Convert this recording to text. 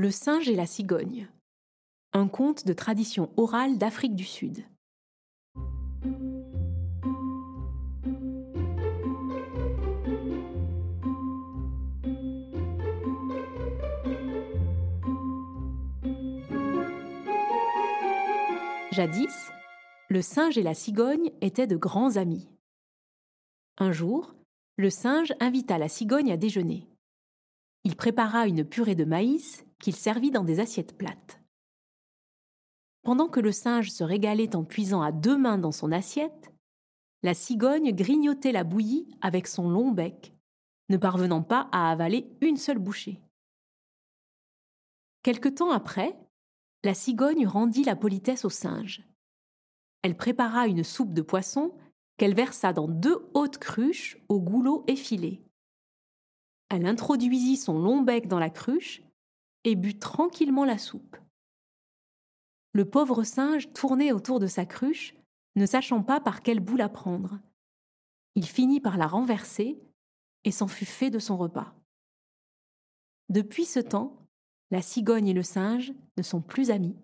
Le singe et la cigogne. Un conte de tradition orale d'Afrique du Sud. Jadis, le singe et la cigogne étaient de grands amis. Un jour, le singe invita la cigogne à déjeuner. Il prépara une purée de maïs qu'il servit dans des assiettes plates. Pendant que le singe se régalait en puisant à deux mains dans son assiette, la cigogne grignotait la bouillie avec son long bec, ne parvenant pas à avaler une seule bouchée. Quelque temps après, la cigogne rendit la politesse au singe. Elle prépara une soupe de poisson qu'elle versa dans deux hautes cruches au goulot effilé. Elle introduisit son long bec dans la cruche et but tranquillement la soupe. Le pauvre singe tournait autour de sa cruche, ne sachant pas par quel bout la prendre. Il finit par la renverser et s'en fut fait de son repas. Depuis ce temps, la cigogne et le singe ne sont plus amis.